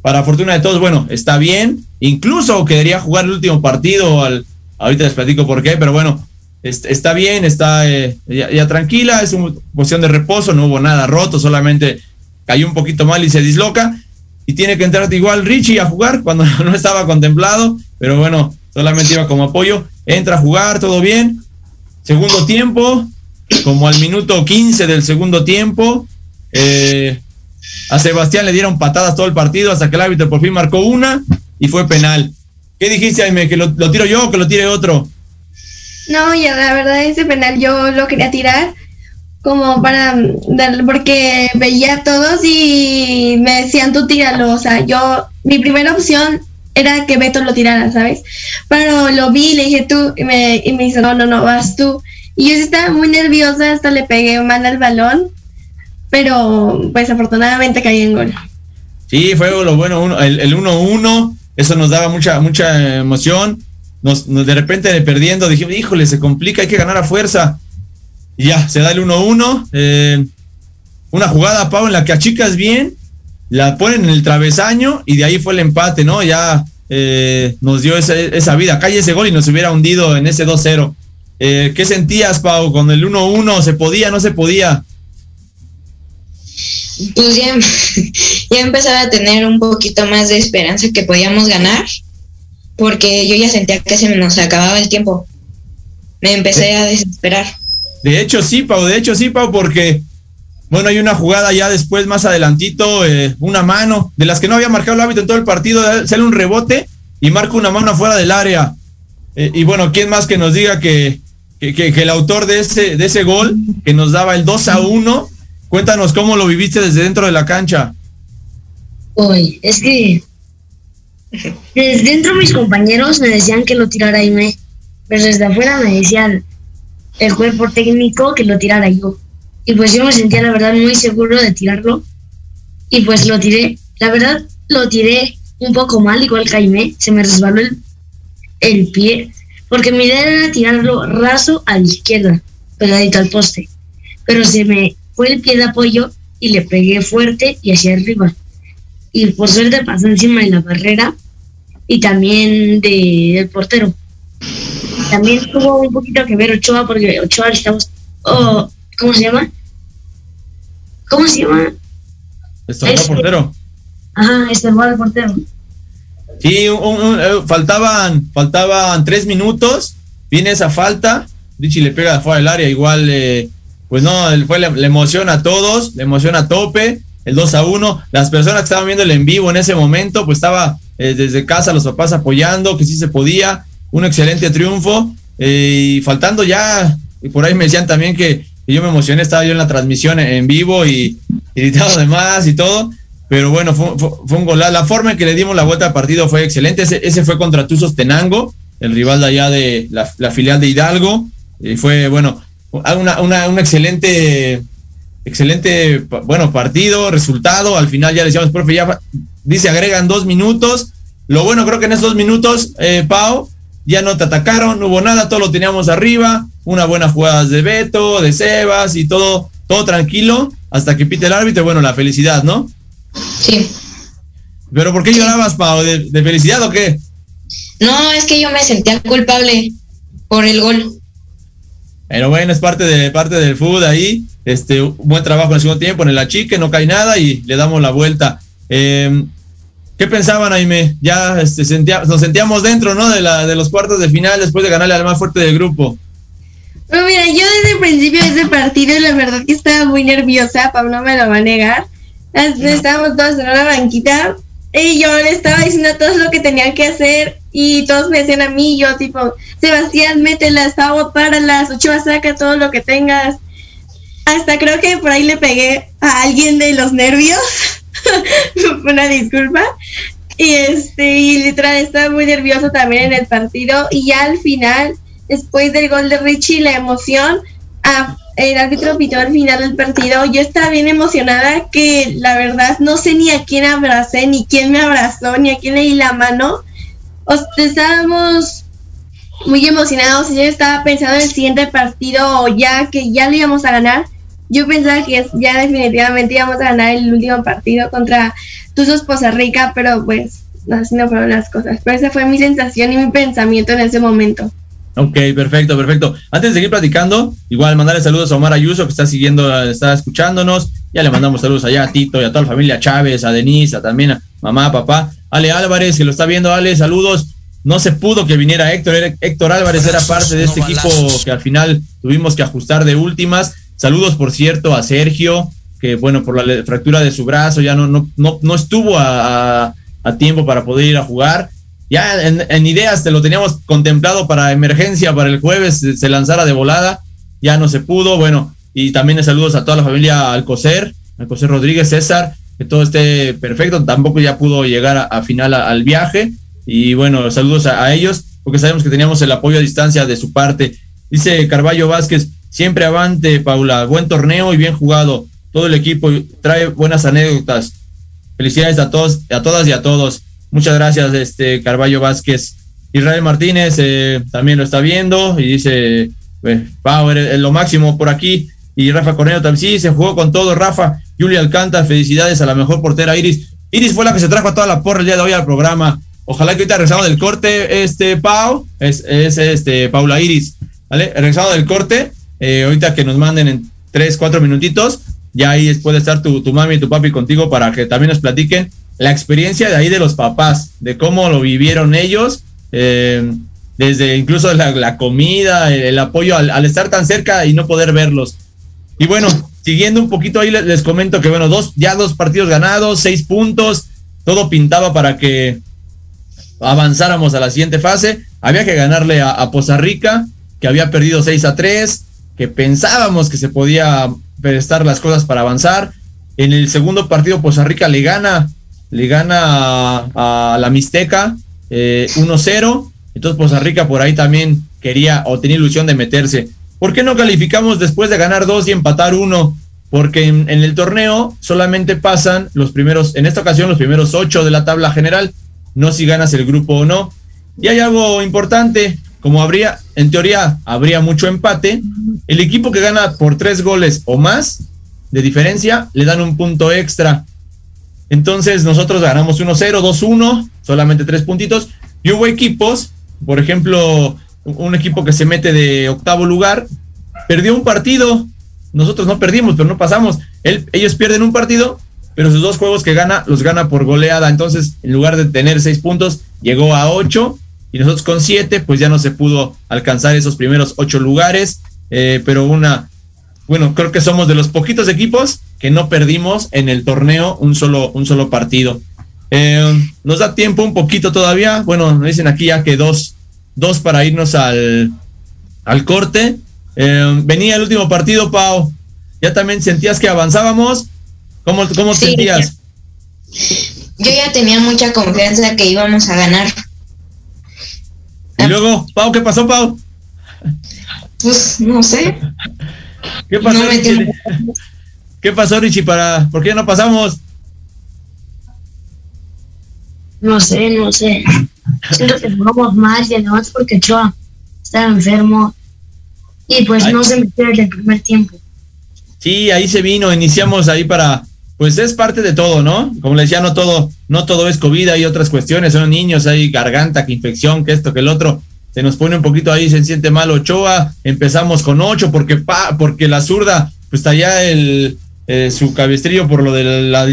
para fortuna de todos, bueno, está bien, incluso quería jugar el último partido, al, ahorita les platico por qué, pero bueno, est- está bien, está eh, ya, ya tranquila, es una posición de reposo, no hubo nada roto, solamente cayó un poquito mal y se disloca, y tiene que entrar igual Richie a jugar cuando no estaba contemplado, pero bueno, solamente iba como apoyo, entra a jugar, todo bien, segundo tiempo, como al minuto 15 del segundo tiempo, eh, a Sebastián le dieron patadas todo el partido hasta que el árbitro por fin marcó una y fue penal. ¿Qué dijiste, Jaime? ¿Que lo, tiro yo o que lo tire otro? No, ya la verdad ese penal yo lo quería tirar como para darle, porque veía a todos y me decían tú tíralo, o sea, yo, mi primera opción era que Beto lo tirara, ¿sabes? Pero lo vi le dije tú y me, y me dice, no, no, no, vas tú. Y yo estaba muy nerviosa, hasta le pegué mal al balón, pero pues afortunadamente caí en gol. Sí, fue lo bueno, uno- el el 1-1, eso nos daba mucha, mucha emoción. Nos, nos- de repente perdiendo, dijimos, híjole, se complica, hay que ganar a fuerza. Y ya, se da el 1-1. eh, una jugada, Pau, en la que achicas bien, la ponen en el travesaño y de ahí fue el empate, ¿no? Ya eh, nos dio esa, esa vida. Calle ese gol y nos hubiera hundido en ese 2-0. Eh, ¿Qué sentías, Pau? Con el 1-1, ¿se podía, no se podía? Pues ya, ya empezaba a tener un poquito más de esperanza que podíamos ganar, porque yo ya sentía que se nos acababa el tiempo. Me empecé a desesperar. De hecho, sí, Pau, de hecho, sí, Pau, porque, bueno, hay una jugada ya después, más adelantito, eh, una mano, de las que no había marcado el hábito en todo el partido, eh, sale un rebote y marca una mano afuera del área. Eh, y bueno, ¿quién más que nos diga que, que, que- que el autor de ese, de ese gol, que nos daba el 2 a 1, cuéntanos cómo lo viviste desde dentro de la cancha? Uy, es que desde dentro mis compañeros me decían que lo tirara Aime, pero desde afuera me decían el cuerpo técnico que lo tirara yo. Y pues yo me sentía la verdad muy seguro de tirarlo y pues lo tiré. La verdad lo tiré un poco mal, igual que Jaime, se me resbaló el, el pie, porque mi idea era tirarlo raso a la izquierda, pegadito al poste. Pero se me fue el pie de apoyo y le pegué fuerte y hacia arriba y por suerte pasó encima de la barrera y también de, del portero. También tuvo un poquito que ver Ochoa porque Ochoa estamos... oh, ¿Cómo se llama? ¿Cómo se llama? Estorbó Este- portero. Ajá, estorbó al portero. Sí, un- un- eh, faltaban, faltaban tres minutos. Viene esa falta. Richie le pega fuera del área. Igual, eh, pues no, fue la, emoción a todos, la emoción a tope. El 2 a 1. Las personas que estaban viendo el en vivo en ese momento, pues estaba eh, desde casa los papás apoyando, que sí se podía. Un excelente triunfo. eh, y faltando ya, y por ahí me decían también que, yo me emocioné, estaba yo en la transmisión en, vivo y, y gritando de más y todo. Pero bueno, fue, un golazo. La forma en que le dimos la vuelta al partido fue excelente. Ese, fue contra Tuzos Tenango, el rival de allá de la filial de Hidalgo. Y fue, bueno, una, una, un excelente, excelente, bueno, partido, resultado. Al final ya le decíamos, profe, ya dice, agregan dos minutos. Lo bueno, creo que en esos dos minutos, eh, Pau, ya no te atacaron, no hubo nada, todo lo teníamos arriba. Una buena jugada de Beto, de Sebas y todo, todo tranquilo. Hasta que pite el árbitro, bueno, la felicidad, ¿no? Sí. ¿Pero por qué llorabas, Pau? ¿De, de felicidad o qué? No, es que yo me sentía culpable por el gol. Pero bueno, es parte de parte del fútbol ahí. Este, un buen trabajo en el segundo tiempo, en el achique, no cae nada y le damos la vuelta. Eh, ¿Qué pensaban, Aime? Ya este, sentía- nos sentíamos dentro, ¿no? De, la, de los cuartos de final después de ganarle al más fuerte del grupo. Pues mira, yo desde el principio de ese partido, la verdad que estaba muy nerviosa, Pablo me lo va a negar. Es- Estábamos todos en una banquita y yo le estaba diciendo a todos lo que tenían que hacer y todos me decían a mí, yo tipo, Sebastián, mételas, Pavo, páralas, Ochoa, saca todo lo que tengas. Hasta creo que por ahí le pegué a alguien de los nervios. una disculpa. Y este, y literal estaba muy nervioso también en el partido. Y ya al final, después del gol de Richie, la emoción, ah, el árbitro pitó al final del partido. Yo estaba bien emocionada que la verdad no sé ni a quién abracé, ni quién me abrazó, ni a quién le di la mano. O estábamos muy emocionados. y Yo estaba pensando en el siguiente partido, ya que ya lo íbamos a ganar. Yo pensaba que ya definitivamente íbamos a ganar el último partido contra Tuzos Poza Rica, pero pues así no fueron las cosas. Pero esa fue mi sensación y mi pensamiento en ese momento. Ok, perfecto, perfecto. Antes de seguir platicando, igual mandarle saludos a Omar Ayuso, que está siguiendo, está escuchándonos. Ya le mandamos saludos allá a Tito y a toda la familia Chávez, a Denise, a también a mamá, papá. Ale Álvarez, que lo está viendo, Ale, saludos. No se pudo que viniera Héctor. Héctor Álvarez era parte de este equipo que al final tuvimos que ajustar de últimas. Saludos, por cierto, a Sergio, que bueno, por la fractura de su brazo ya no, no, no, no estuvo a tiempo para poder ir a jugar. Ya en, en ideas te lo teníamos contemplado para emergencia, para el jueves se, lanzara de volada, ya no se pudo, bueno, y también saludos a toda la familia Alcocer, Alcocer Rodríguez, César, que todo esté perfecto, tampoco ya pudo llegar a, final al viaje, y bueno, saludos a, a ellos, porque sabemos que teníamos el apoyo a distancia de su parte. Dice Carballo Vázquez, siempre avante, Paula, buen torneo y bien jugado, todo el equipo trae buenas anécdotas, felicidades a todos, a todas y a todos. Muchas gracias, este Carballo Vázquez. Israel Martínez eh, también lo está viendo y dice, pues, Power es lo máximo por aquí. Y Rafa Corneo también, sí, se jugó con todo, Rafa. Julia Alcántara, felicidades a la mejor portera Iris. Iris fue la que se trajo a toda la porra el día de hoy al programa. Ojalá que ahorita regresado del corte, este Pau, es, es este Paula Iris, ¿vale? Regresado del corte, eh, ahorita que nos manden en tres, cuatro minutitos, ya ahí puede estar tu, tu mami y tu papi contigo para que también nos platiquen la experiencia de ahí de los papás, de cómo lo vivieron ellos, eh, desde incluso la, comida, el, apoyo al, estar tan cerca y no poder verlos. Y bueno, siguiendo un poquito ahí les, les comento que bueno, dos, ya dos partidos ganados, seis puntos, todo pintaba para que avanzáramos a la siguiente fase. Había que ganarle a, a Poza Rica, que había perdido 6 a 3, que pensábamos que se podía prestar las cosas para avanzar. En el segundo partido, Poza Rica le gana, le gana a, la Mixteca eh, 1-0. Entonces Poza Rica por ahí también quería o tenía ilusión de meterse. ¿Por qué no calificamos después de ganar dos y empatar uno? Porque en, en, el torneo solamente pasan los primeros, en esta ocasión los primeros ocho de la tabla general, no si ganas el grupo o no. Y hay algo importante, como habría, en teoría, habría mucho empate, el equipo que gana por tres goles o más de diferencia, le dan un punto extra. Entonces nosotros ganamos 1-0, 2-1, solamente tres puntitos. Y hubo equipos, por ejemplo, un equipo que se mete de octavo lugar, perdió un partido. Nosotros no perdimos, pero no pasamos. Ellos pierden un partido, pero sus dos juegos que gana los gana por goleada. Entonces, en lugar de tener seis puntos, llegó a ocho. Y nosotros con siete, pues ya no se pudo alcanzar esos primeros ocho lugares. Eh, pero una, bueno, creo que somos de los poquitos equipos que no perdimos en el torneo un solo, un solo partido. Eh, nos da tiempo un poquito todavía. Bueno, nos dicen aquí ya que dos, dos para irnos al, al corte. Eh, venía el último partido, Pau. ¿Ya también sentías que avanzábamos? ¿Cómo, cómo Sí, sentías? Yo ya tenía mucha confianza que íbamos a ganar. Y luego, Pau, ¿qué pasó, Pau? Pues no sé. ¿Qué pasó, No Richie? ¿Qué pasó, Richie? Para, ¿Por qué no pasamos? No sé, no sé. Siento que jugamos mal y además porque Choa estaba enfermo y pues no se metió desde el primer tiempo. Sí, ahí se vino, iniciamos ahí para, pues es parte de todo, ¿no? Como le decía, no todo, no todo es COVID, hay otras cuestiones, son niños, hay garganta, que infección, que esto, que el otro. Se nos pone un poquito ahí, se siente mal Ochoa, empezamos con ocho, porque pa, porque la zurda, pues está allá el eh, su cabestrillo por lo de la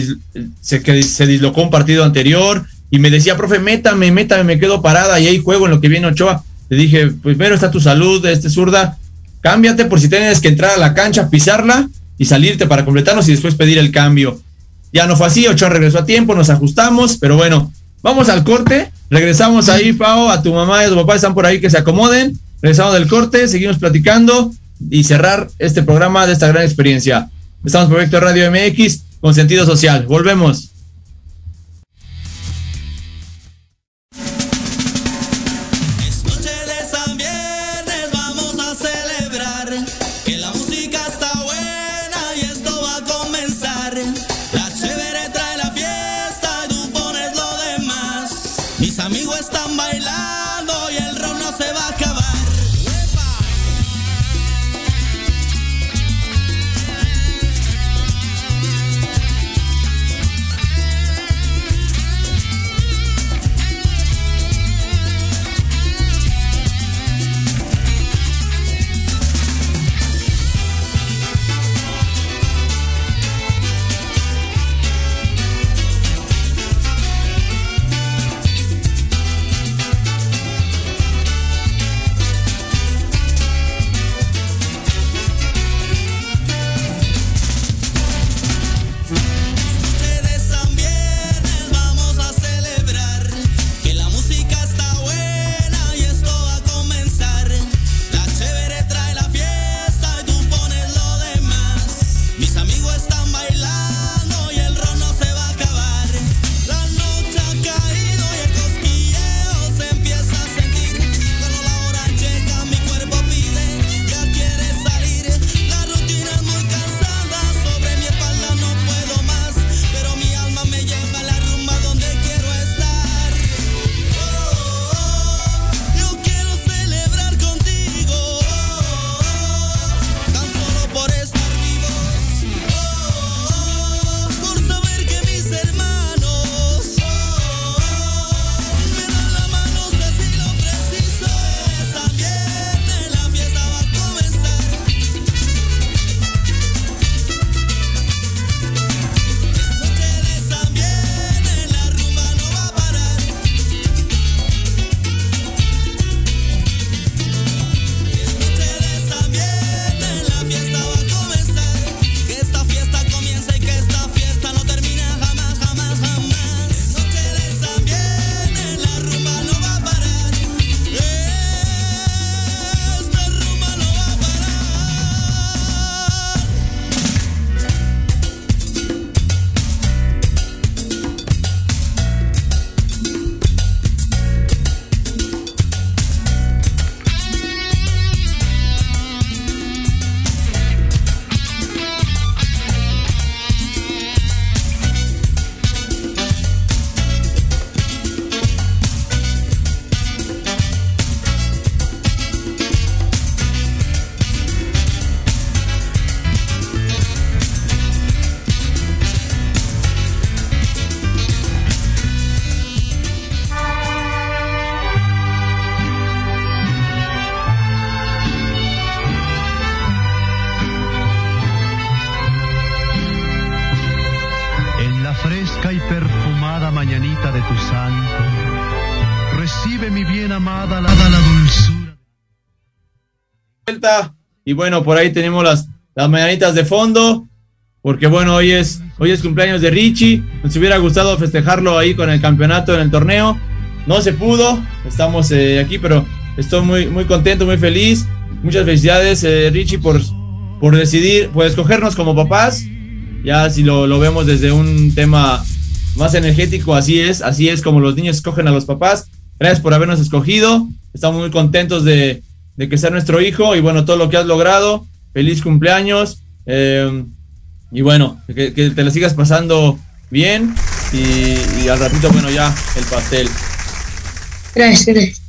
se, que se dislocó un partido anterior, y me decía, profe, métame, métame, me quedo parada y ahí juego en lo que viene Ochoa. Le dije, pues primero está tu salud, este zurda, cámbiate por si tienes que entrar a la cancha, pisarla y salirte para completarnos y después pedir el cambio. Ya no fue así, Ochoa regresó a tiempo, nos ajustamos, pero bueno, vamos al corte, regresamos ahí, Pau, a tu mamá y a tu papá están por ahí que se acomoden, regresamos del corte, seguimos platicando y cerrar este programa de esta gran experiencia. Estamos en Proyecto Radio MX con sentido social. Volvemos. Mis amigos están bailando Y bueno, por ahí tenemos las, las mañanitas de fondo. Porque bueno, hoy es, hoy es cumpleaños de Richie. Nos hubiera gustado festejarlo ahí con el campeonato en el torneo. No se pudo. Estamos eh, aquí, pero estoy muy, muy contento, muy feliz. Muchas felicidades, eh, Richie, por, por decidir, por escogernos como papás. Ya si lo, lo vemos desde un tema más energético, así es, así es como los niños escogen a los papás. Gracias por habernos escogido. Estamos muy contentos de, de que sea nuestro hijo y bueno, todo lo que has logrado. Feliz cumpleaños. Eh, y bueno, que, que te la sigas pasando bien. Y, y al ratito, bueno, ya el pastel. Gracias, gracias.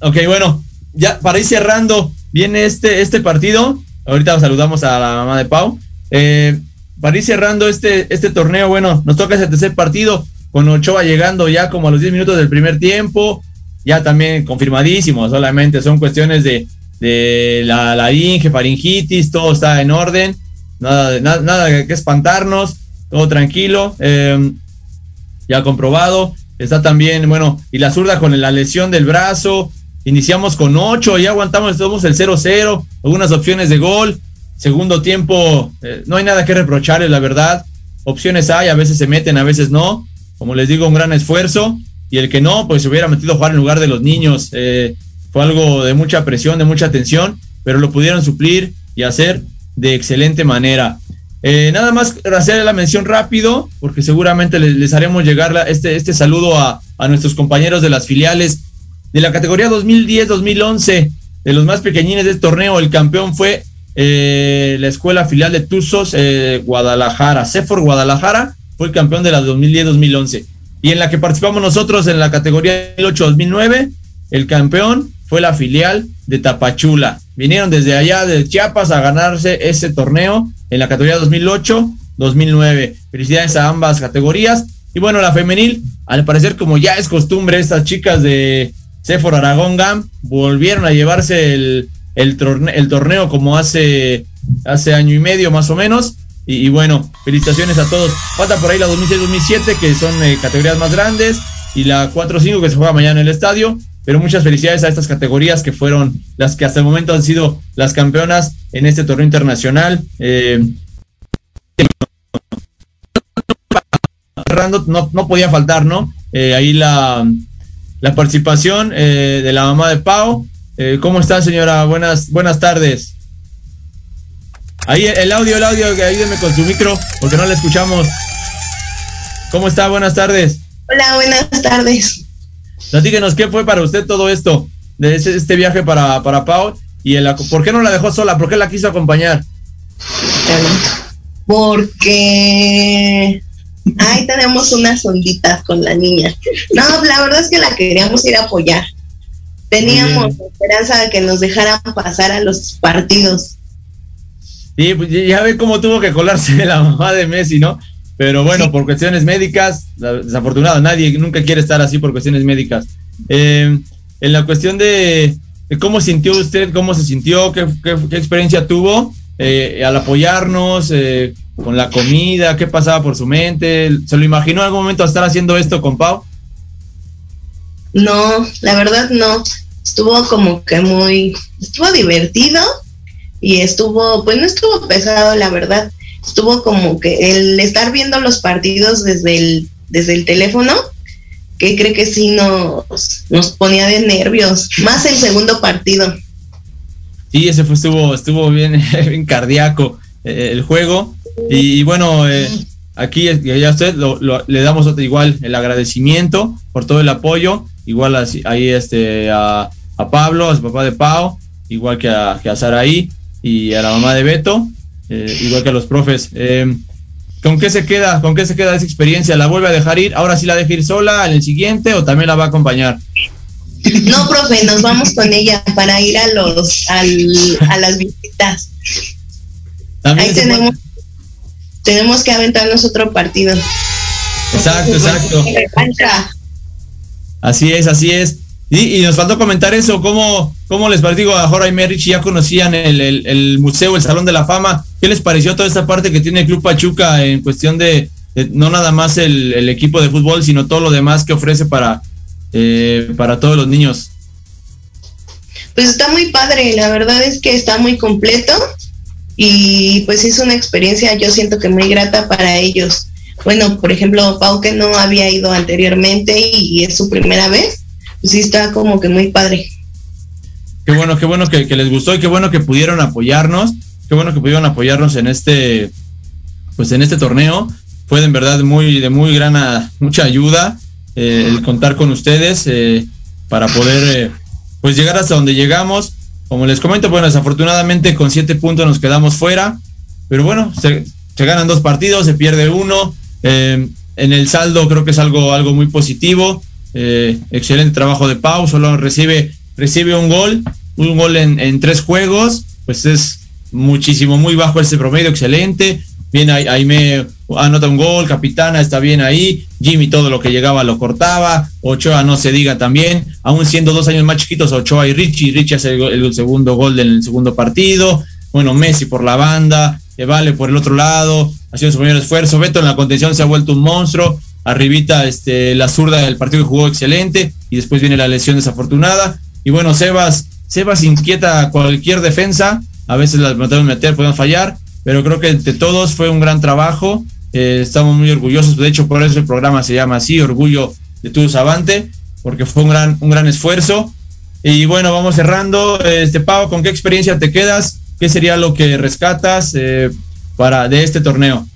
Ok, bueno, ya para ir cerrando, viene este, este partido. Ahorita saludamos a la mamá de Pau. Eh, para ir cerrando este, este torneo, bueno, nos toca ese tercer partido con Ochoa llegando ya como a los 10 minutos del primer tiempo. Ya también confirmadísimo, solamente son cuestiones de, de la laringe, faringitis, todo está en orden. Nada, nada, nada que espantarnos, todo tranquilo. eh, ya comprobado. Está también, bueno, y la zurda con la lesión del brazo. Iniciamos con 8, ya aguantamos, somos el 0-0, algunas opciones de gol. Segundo tiempo, eh, no hay nada que reprocharles, la verdad. Opciones hay, a veces se meten, a veces no. Como les digo, un gran esfuerzo. Y el que no, pues se hubiera metido a jugar en lugar de los niños. Eh, fue algo de mucha presión, de mucha tensión, pero lo pudieron suplir y hacer de excelente manera. Eh, nada más hacer la mención rápido, porque seguramente les, haremos llegar este, este saludo a, a nuestros compañeros de las filiales de la categoría 2010-2011, de los más pequeñines del torneo. El campeón fue eh, la escuela filial de Tuzos eh, Guadalajara. Cefor Guadalajara fue el campeón de la 2010-2011. Y en la que participamos nosotros en la categoría 2008-2009, el campeón fue la filial de Tapachula. Vinieron desde allá de Chiapas a ganarse ese torneo en la categoría 2008-2009. Felicidades a ambas categorías. Y bueno, la femenil, al parecer como ya es costumbre, estas chicas de Cefor Aragón Gam volvieron a llevarse el, el, torne- el torneo como hace, hace año y medio más o menos. Y, bueno, felicitaciones a todos. Falta por ahí la 2006-2007, que son eh, categorías más grandes, y la 4-5 que se juega mañana en el estadio. Pero muchas felicidades a estas categorías que fueron las que hasta el momento han sido las campeonas en este torneo internacional. Eh, no, no podía faltar, ¿no? Eh, ahí la, la participación eh, de la mamá de Pau. ¿Cómo está, señora? Buenas, buenas tardes. Ahí el audio, el audio, que ayúdeme con su micro, porque no la escuchamos. ¿Cómo está? Buenas tardes. Hola, buenas tardes. Platíquenos, ¿qué fue para usted todo esto? De ese- este viaje para, para Pau. ¿Y el, por qué no la dejó sola? ¿Por qué la quiso acompañar? Porque ahí tenemos unas onditas con la niña. No, la verdad es que la queríamos ir a apoyar. Teníamos esperanza de que nos dejaran pasar a los partidos. Sí, pues ya ve cómo tuvo que colarse la mamá de Messi, ¿no? Pero bueno, por cuestiones médicas, desafortunado, nadie nunca quiere estar así por cuestiones médicas. Eh, en la cuestión de, de cómo sintió usted, cómo se sintió, qué, qué- qué experiencia tuvo eh, al apoyarnos, eh, con la comida, qué pasaba por su mente, ¿se lo imaginó en algún momento estar haciendo esto con Pau? No, la verdad no. Estuvo como que muy, estuvo divertido y estuvo, pues no estuvo pesado, la verdad. Estuvo como que el estar viendo los partidos desde el, desde el teléfono, que cree que sí nos, nos ponía de nervios, más el segundo partido. Sí, ese fue, estuvo, estuvo bien, bien cardíaco eh, el juego. Y, bueno, eh, aquí eh, ya usted lo- lo- le damos otro- igual el agradecimiento por todo el apoyo. Igual ahí este, a, a Pablo, a su papá de Pau, igual que a, que a Saraí y a la mamá de Beto, eh, igual que a los profes. Eh, ¿Con qué se queda? ¿Con qué se queda esa experiencia? ¿La vuelve a dejar ir? ¿Ahora sí la deja ir sola en el siguiente o también la va a acompañar? No, profe, nos vamos con ella para ir a los al, a las visitas. También Ahí puede- tenemos, tenemos que aventarnos otro partido. Exacto, exacto. Así es, así es. Y, y nos faltó comentar eso, ¿cómo, cómo les pareció? A Jorge y Merich ya conocían el, el- museo, el Salón de la Fama. ¿Qué les pareció toda esta parte que tiene el Club Pachuca en cuestión de, no nada más el, el equipo de fútbol, sino todo lo demás que ofrece para, eh, para todos los niños. Pues está muy padre, la verdad es que está muy completo y pues es una experiencia yo siento que muy grata para ellos. Bueno, por ejemplo, Pau que no había ido anteriormente y es su primera vez, pues sí está como que muy padre. Qué bueno, qué bueno que, les gustó y qué bueno que pudieron apoyarnos, qué bueno que pudieron apoyarnos en este, pues en este torneo. Fue de en verdad muy, de muy gran, a- mucha ayuda eh, el contar con ustedes eh, para poder, eh, pues llegar hasta donde llegamos. Como les comento, bueno, desafortunadamente con siete puntos nos quedamos fuera, pero bueno, se, se ganan dos partidos, se pierde uno. eh, en el saldo creo que es algo, algo muy positivo. excelente trabajo de Pau, solo recibe, recibe un gol, un gol en, tres juegos, pues es muchísimo, muy bajo ese promedio, excelente. Bien, ahí, me anota un gol, Capitana está bien ahí, Jimmy todo lo que llegaba lo cortaba, Ochoa no se diga también, aún siendo dos años más chiquitos, Ochoa y Richie, Richie hace el, segundo gol del segundo partido, bueno, Messi por la banda, Vale por el otro lado, haciendo su mayor esfuerzo, Beto en la contención se ha vuelto un monstruo, arribita este, la zurda del partido jugó excelente, y después viene la lesión desafortunada, y bueno, Sebas, Sebas inquieta cualquier defensa, a veces las podemos meter, podemos fallar, pero creo que entre todos fue un gran trabajo. eh, estamos muy orgullosos, de hecho, por eso el programa se llama así, Orgullo de tu Avante, porque fue un gran, un gran esfuerzo. Y bueno, vamos cerrando. Este Pau, ¿con qué experiencia te quedas? ¿Qué sería lo que rescatas eh, para de este torneo?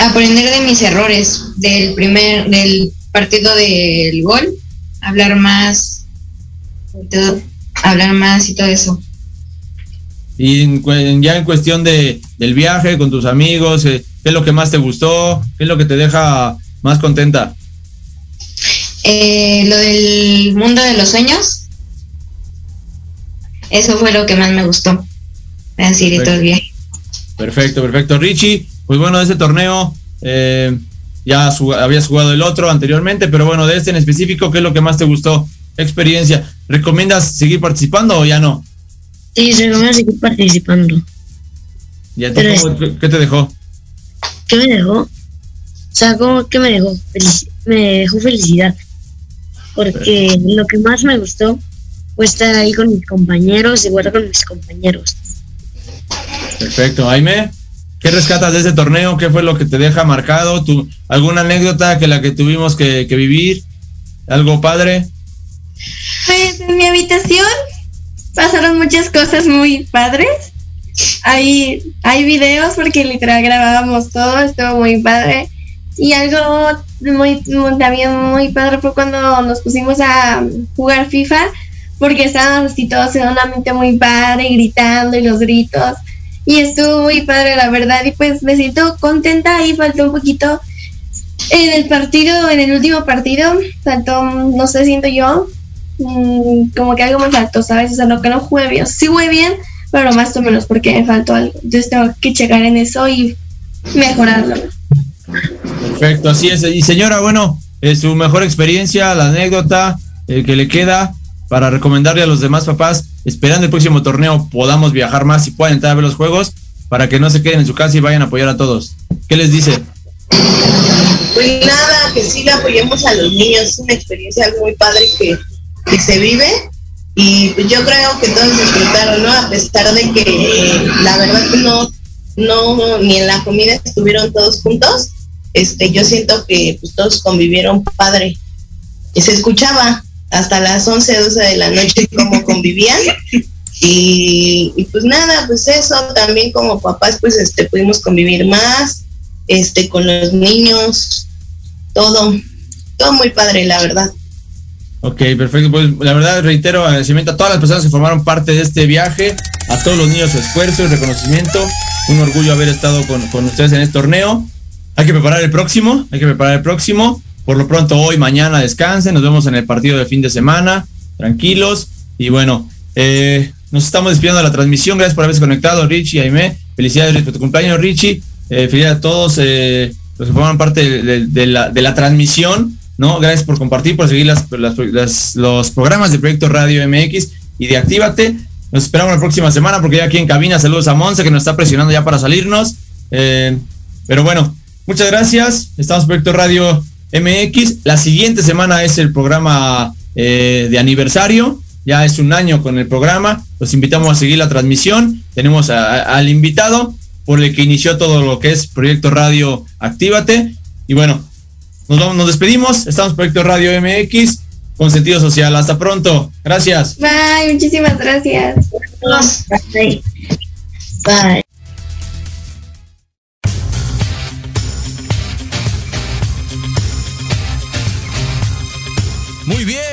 aprender de mis errores del primer del partido del gol hablar más todo- hablar más y todo eso Y en ya en cuestión de, del viaje con tus amigos, eh, ¿qué es lo que más te gustó? ¿Qué es lo que te deja más contenta? Eh, lo del mundo de los sueños eso fue lo que más me gustó así de todo el viaje Perfecto, perfecto. Richie, pues bueno, de ese torneo eh, ya su- habías jugado el otro anteriormente, pero bueno, de este en específico, ¿qué es lo que más te gustó? Experiencia. ¿Recomiendas seguir participando o ya no? Sí, se lo voy a seguir participando. ¿Ya te- Pero cómo- qué, qué te dejó? ¿Qué me dejó? O sea, ¿cómo que me dejó? Felici- me dejó felicidad. Porque lo que más me gustó fue estar ahí con mis compañeros y jugar con mis compañeros. Perfecto. Jaime, ¿qué rescatas de ese torneo? ¿Qué fue lo que te deja marcado? ¿Tu, ¿Alguna anécdota que la que tuvimos que, vivir? ¿Algo padre? Pues en mi habitación pasaron muchas cosas muy padres. Hay, hay videos porque literal grabábamos todo, estuvo muy padre. Y algo muy, muy- también muy padre fue cuando nos pusimos a jugar FIFA porque estábamos así todos en un ambiente muy padre, gritando y los gritos. Y estuvo muy padre, la verdad. Y pues me siento contenta. Ahí faltó un poquito en el partido, en el último partido, faltó, no sé, siento yo, mm, como que algo me faltó, ¿sabes? O sea, lo que no jugué bien. Sí jugué bien, pero más o menos porque me faltó algo. Entonces tengo que checar en eso y mejorarlo. Perfecto, así es. Y señora, bueno, eh, su mejor experiencia, la anécdota eh, que le queda para recomendarle a los demás papás, esperando el próximo torneo podamos viajar más y puedan entrar a ver los juegos, para que no se queden en su casa y vayan a apoyar a todos. ¿Qué les dice? Pues nada, que sí le apoyemos a los niños, es una experiencia muy padre que, que se vive y yo creo que todos disfrutaron, ¿no? A pesar de que la verdad que no, no, ni en la comida estuvieron todos juntos, este, yo siento que pues, todos convivieron padre. Y se escuchaba hasta las 11, 12 de la noche cómo convivían. Y, y pues nada, pues eso, también como papás pues este pudimos convivir más, este, con los niños, todo, todo muy padre, la verdad. Ok, perfecto. Pues la verdad reitero agradecimiento a todas las personas que formaron parte de este viaje, a todos los niños su esfuerzo y reconocimiento. Un orgullo haber estado con, con ustedes en este torneo. Hay que preparar el próximo, hay que preparar el próximo. Por lo pronto hoy, mañana descansen, nos vemos en el partido de fin de semana, tranquilos. Y bueno, eh, nos estamos despidiendo de la transmisión. Gracias por haberse conectado, Richie, Aime. Felicidades por tu cumpleaños, Richie. Eh, felicidades a todos eh, los que forman parte de, la, transmisión. ¿no? Gracias por compartir, por seguir los programas de Proyecto Radio MX y de Actívate. Nos esperamos la próxima semana porque ya aquí en cabina saludos a Monse que nos está presionando ya para salirnos. Pero bueno, muchas gracias. Estamos en Proyecto Radio MX. La siguiente semana es el programa eh, de aniversario. Ya es un año con el programa. Los invitamos a seguir la transmisión. Tenemos a- a- al invitado por el que inició todo lo que es Proyecto Radio Actívate. Y bueno, nos, vamos- nos despedimos. Estamos en Proyecto Radio MX con sentido social. Hasta pronto. Gracias. Bye, muchísimas gracias. Bye. Bye.